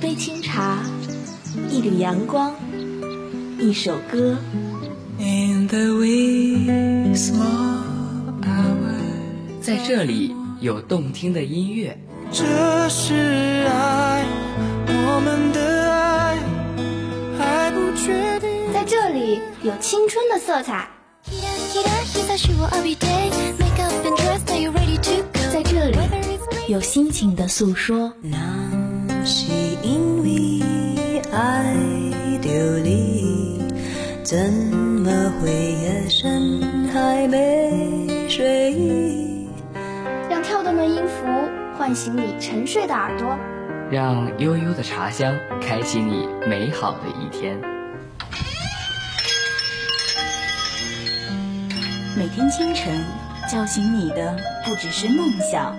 杯清茶，一缕阳光，一首歌。在这里有动听的音乐。这是爱，我们的爱还不确定。在这里有青春的色彩。在这里有心情的诉说。那怎么会夜深还没睡意？让跳动的音符唤醒你沉睡的耳朵，让悠悠的茶香开启你美好的一天。每天清晨叫醒你的不只是梦想，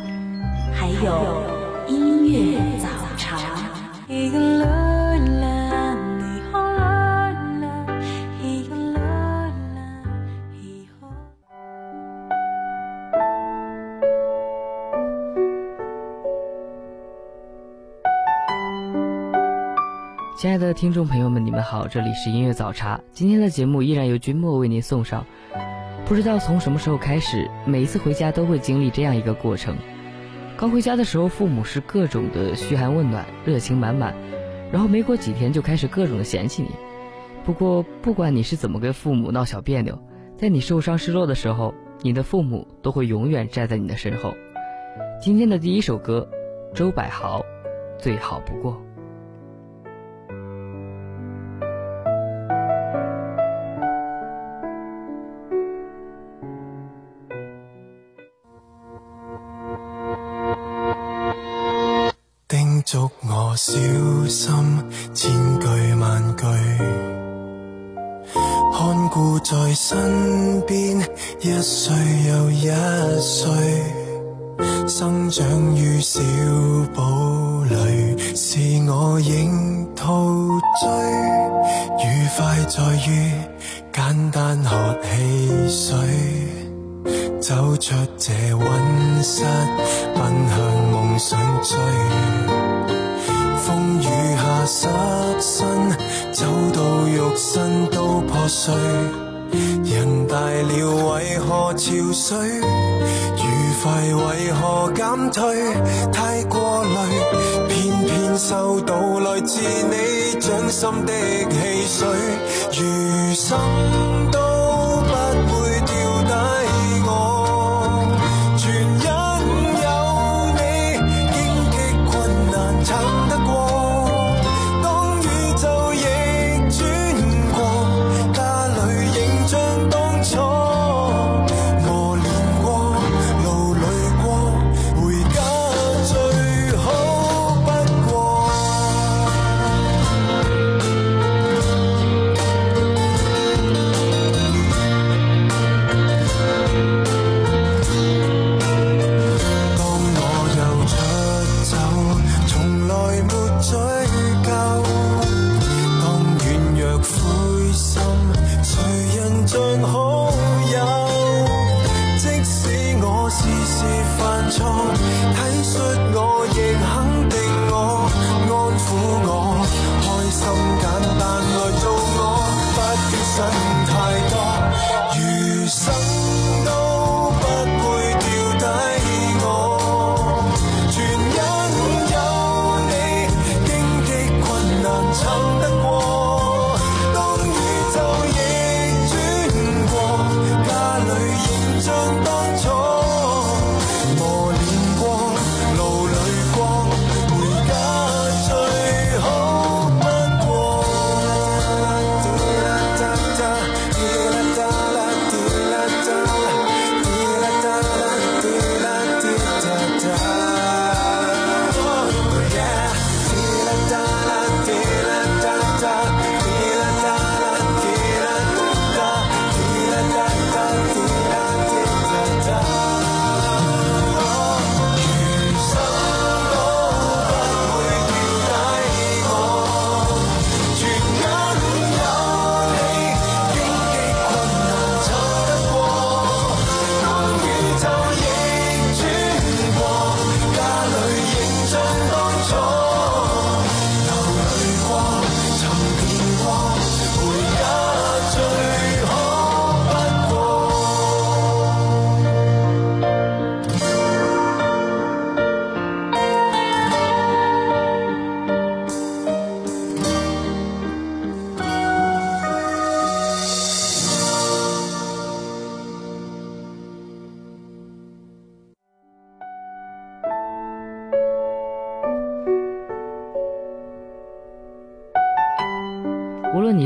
还有音乐早茶。听众朋友们，你们好，这里是音乐早茶。今天的节目依然由君莫为您送上。不知道从什么时候开始，每一次回家都会经历这样一个过程：刚回家的时候，父母是各种的嘘寒问暖，热情满满；然后没过几天就开始各种的嫌弃你。不过，不管你是怎么跟父母闹小别扭，在你受伤失落的时候，你的父母都会永远站在你的身后。今天的第一首歌，周柏豪，最好不过。祝我小心，千句万句，看顾在身边，一岁又一岁，生长于小堡里，是我仍陶醉。愉快在于简单喝汽水，走出这温室，奔向梦想追。风雨下湿身，走到肉身都破碎。人大了为何憔悴？愉快为何减退？太过累，偏偏收到来自你掌心的汽水，余生都 so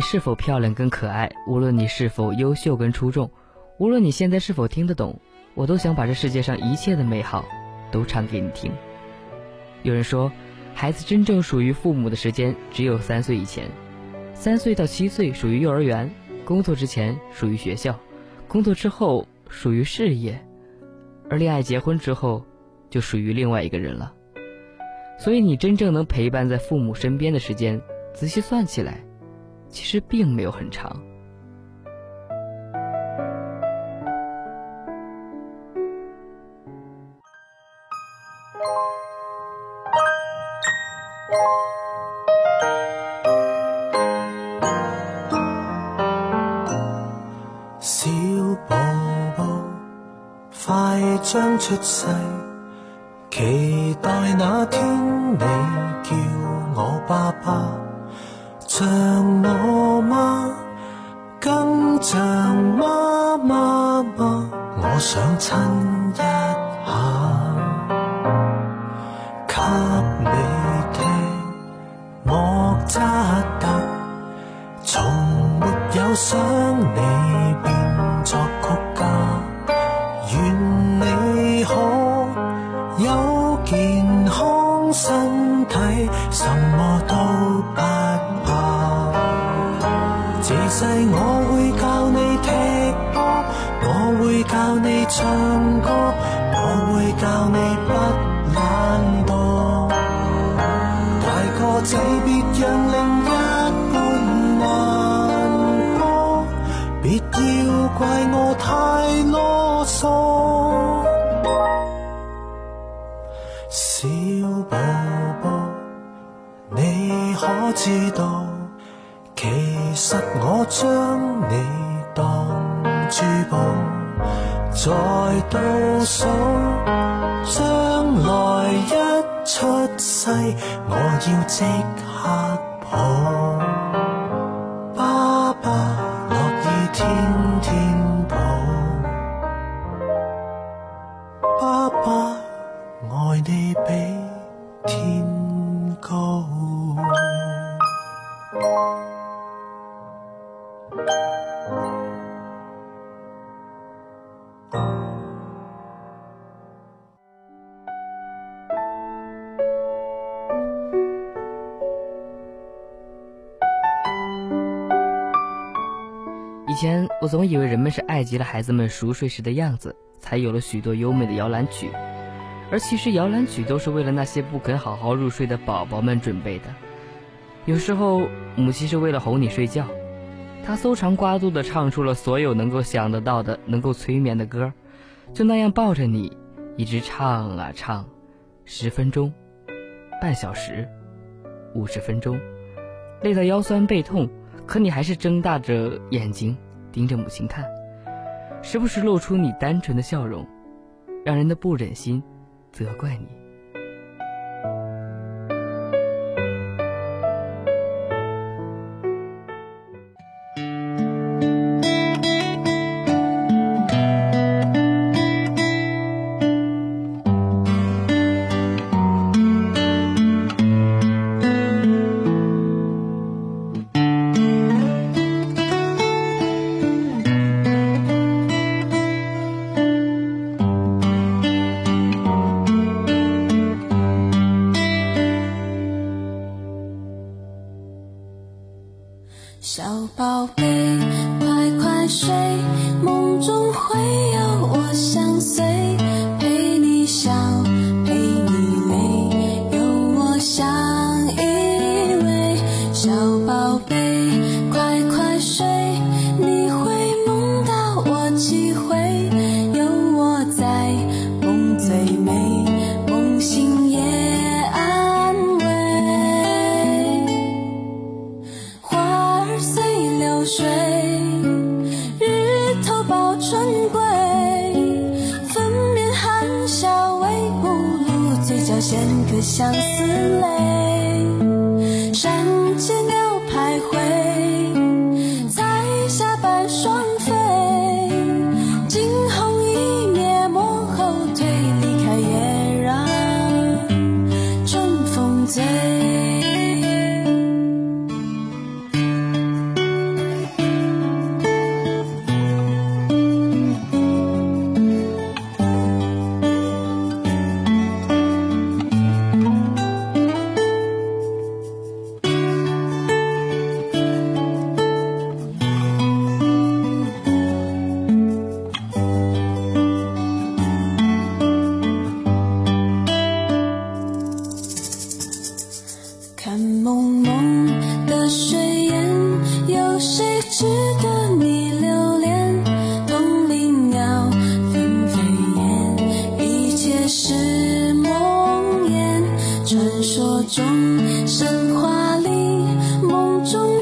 是否漂亮跟可爱，无论你是否优秀跟出众，无论你现在是否听得懂，我都想把这世界上一切的美好都唱给你听。有人说，孩子真正属于父母的时间只有三岁以前，三岁到七岁属于幼儿园，工作之前属于学校，工作之后属于事业，而恋爱结婚之后就属于另外一个人了。所以，你真正能陪伴在父母身边的时间，仔细算起来，其实并没有很长。小宝宝快将出世。期待那天你叫我爸爸，像我吗，更像妈妈吗？我想亲一下，给你听莫扎特，从没有想小宝宝，你可知道？其实我将你当珠宝，在倒数将来一出世，我要即刻以为人们是爱极了孩子们熟睡时的样子，才有了许多优美的摇篮曲。而其实摇篮曲都是为了那些不肯好好入睡的宝宝们准备的。有时候母亲是为了哄你睡觉，她搜肠刮肚的唱出了所有能够想得到的能够催眠的歌，就那样抱着你，一直唱啊唱，十分钟，半小时，五十分钟，累得腰酸背痛，可你还是睁大着眼睛盯着母亲看，时不时露出你单纯的笑容，让人的不忍心。责怪你。说中神话里，梦中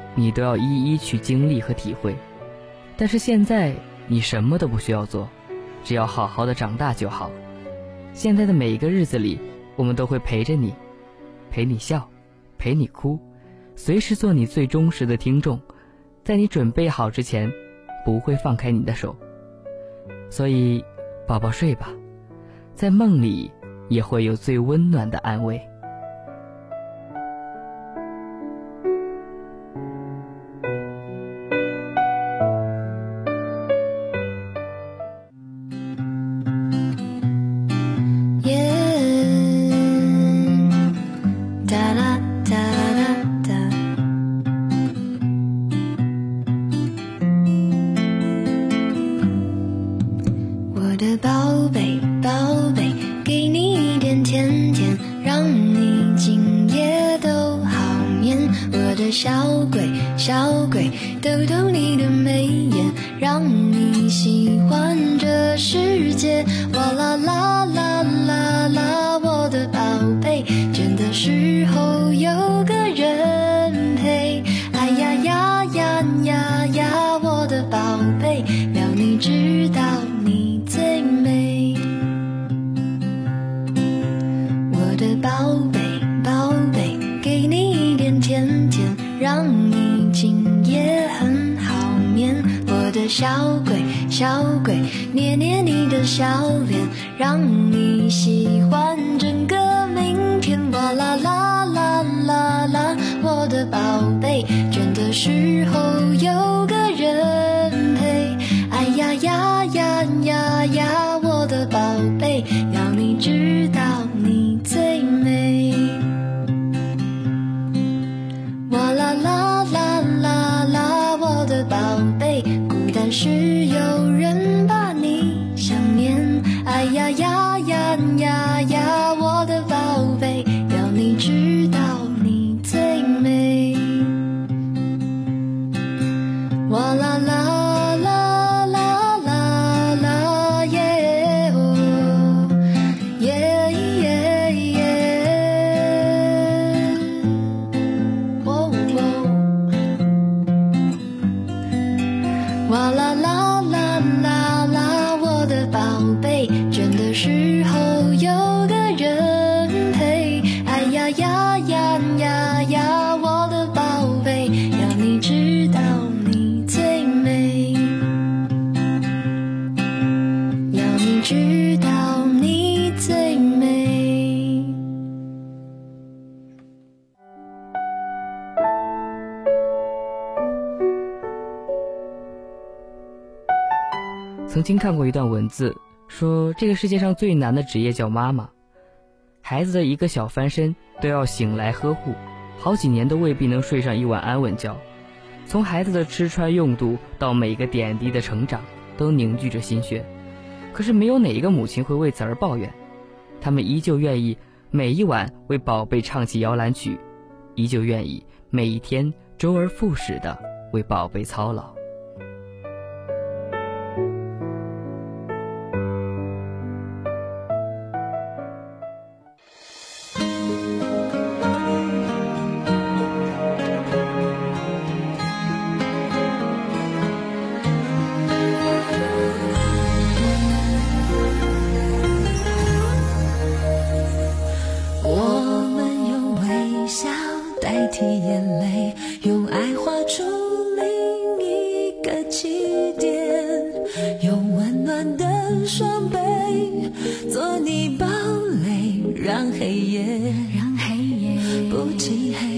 你都要一一去经历和体会。但是现在，你什么都不需要做，只要好好的长大就好。现在的每一个日子里，我们都会陪着你，陪你笑，陪你哭，随时做你最忠实的听众，在你准备好之前，不会放开你的手。所以，宝宝睡吧。在梦里也会有最温暖的安慰。哇啦啦看过一段文字，说这个世界上最难的职业叫妈妈。孩子的一个小翻身都要醒来呵护，好几年都未必能睡上一晚安稳觉。从孩子的吃穿用度到每一个点滴的成长，都凝聚着心血。可是没有哪一个母亲会为此而抱怨，他们依旧愿意每一晚为宝贝唱起摇篮曲，依旧愿意每一天周而复始的为宝贝操劳。让黑夜不漆黑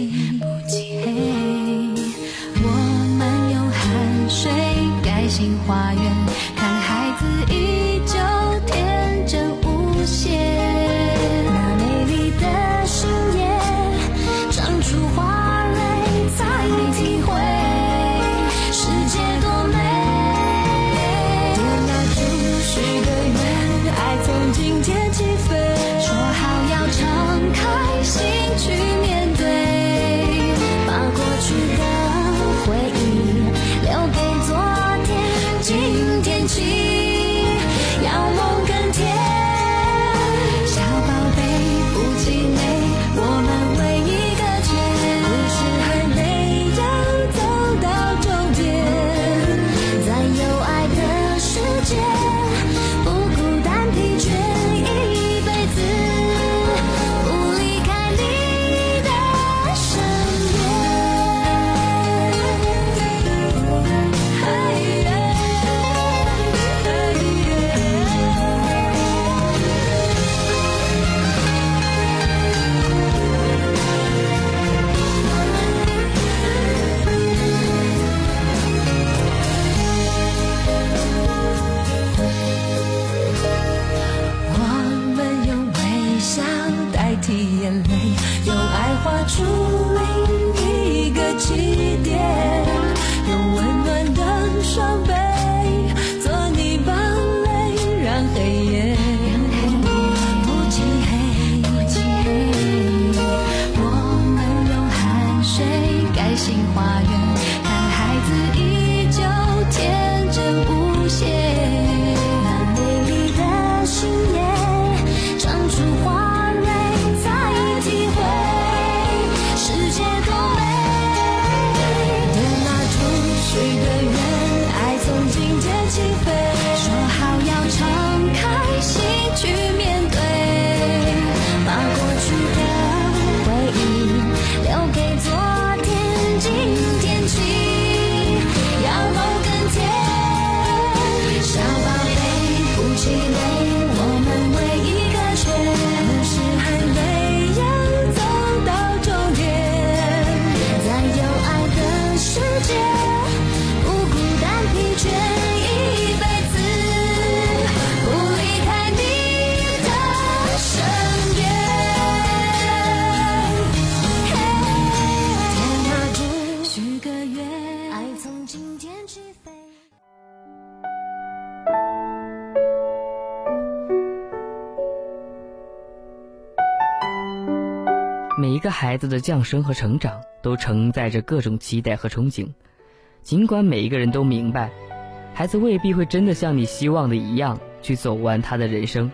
一个孩子的降生和成长都承载着各种期待和憧憬，尽管每一个人都明白，孩子未必会真的像你希望的一样去走完他的人生，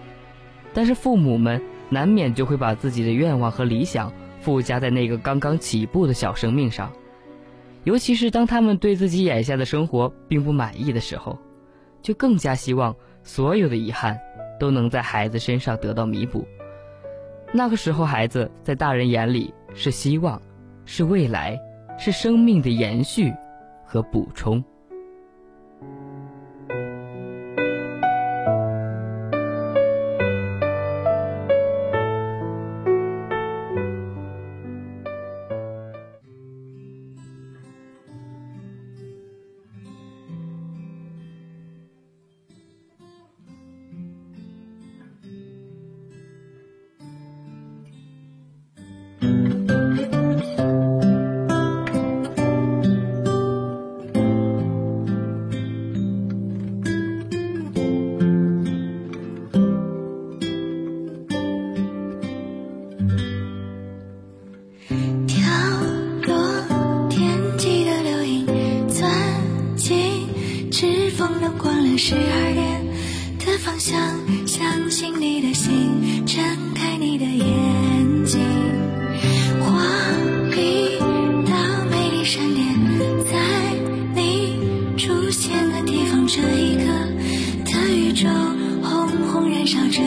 但是父母们难免就会把自己的愿望和理想附加在那个刚刚起步的小生命上，尤其是当他们对自己眼下的生活并不满意的时候，就更加希望所有的遗憾都能在孩子身上得到弥补。那个时候，孩子在大人眼里是希望，是未来，是生命的延续和补充。笑着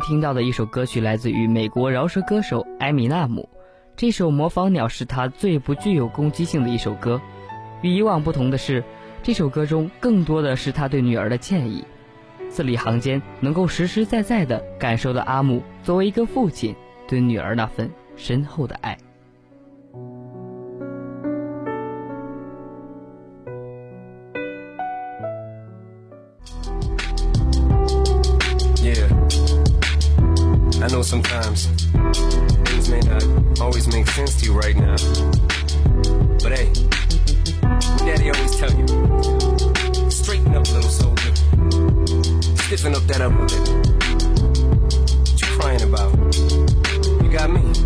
听到的一首歌曲来自于美国饶舌歌手艾米纳姆，这首《模仿鸟》是他最不具有攻击性的一首歌。与以往不同的是，这首歌中更多的是他对女儿的歉意。字里行间能够实实在在地感受到阿姆作为一个父亲对女儿那份深厚的爱。Know sometimes things may not always make sense to you right now. But hey, Daddy always tell you, straighten up, little soldier. Stiffen up that upper lip. What you crying about? You got me.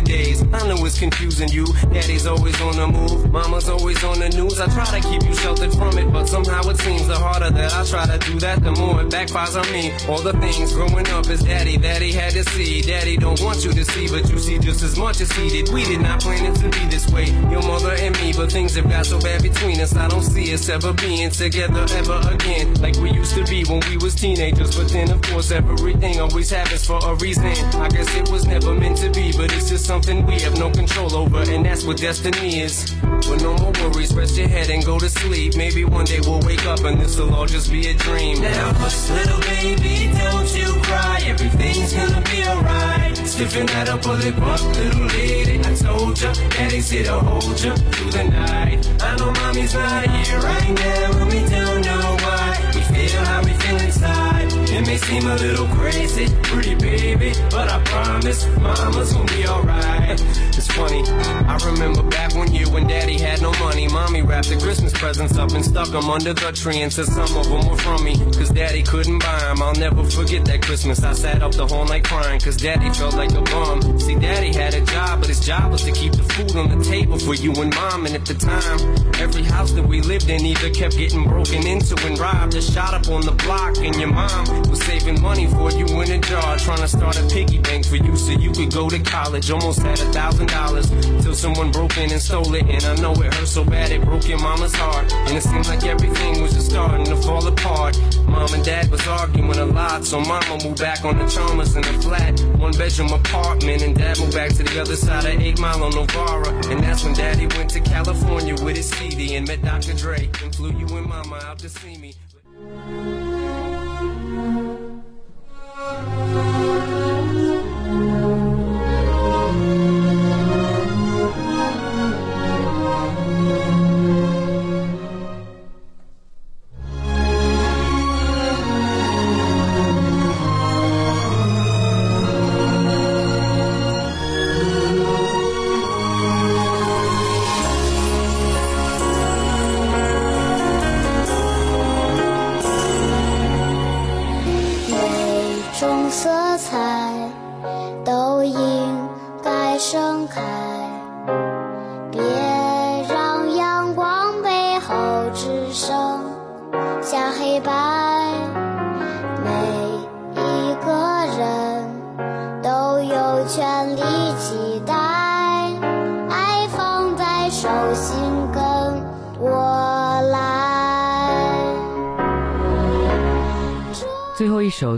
daze. I know it's confusing you. Daddy's always on the move. Mama's always on the news. I try to keep you sheltered from it, but somehow it seems the harder that I try to do that, the more it backfires on me. All the things growing up is daddy that he had to see. Daddy don't want you to see, but you see just as much as he did. We did not plan it to be this way. Your mother and me, but things have got so bad between us. I don't see us ever being together ever again. Like we used to be when we was teenagers. But then of course everything always happens for a reason. I guess it was never meant to be, but it's just something we have no control over, and that's what destiny is. But no more worries, rest your head and go to sleep. Maybe one day we'll wake up and this'll all just be a dream. Now hush, little baby, don't you cry. Everything's gonna be alright. Stiffen that up, pull it up, little lady. I told ya, daddy's here to hold ya through the night. I know mommy's not here right now, and we don't know why. We feel how we feel inside. It may seem a little crazy, pretty baby, but I promise mama's gonna be alright. It's funny, I remember back one year when daddy had no money. Mommy wrapped the Christmas presents up and stuck them under the tree and said some of them were from me. Cause daddy couldn't buy them. I'll never forget that Christmas. I sat up the whole night crying cause daddy felt like a bum. See, daddy had a job, but his job was to keep the food on the table for you and mom. And at the time, every house that we lived in either kept getting broken into and robbed or shot up on the block. And your mom was saving money for you in a jar, trying to start a piggy bank for you so you could go to college. Almost had a thousand dollars till someone broke in and stole it. And I know it hurt so bad it broke your mama's heart. And it seemed like everything was just starting to fall apart. Mom and dad was arguing a lot, so mama moved back on the Chalmers in a flat, one bedroom apartment. And dad moved back to the other side of 8 Mile on Novara. And that's when daddy went to California with his CD and met Dr. Dre. And flew you and mama out to see me.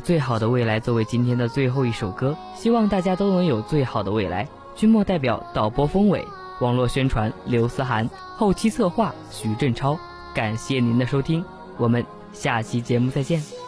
最好的未来》作为今天的最后一首歌，希望大家都能有最好的未来。君莫代表导播风伟，网络宣传刘思涵，后期策划徐振超。感谢您的收听，我们下期节目再见。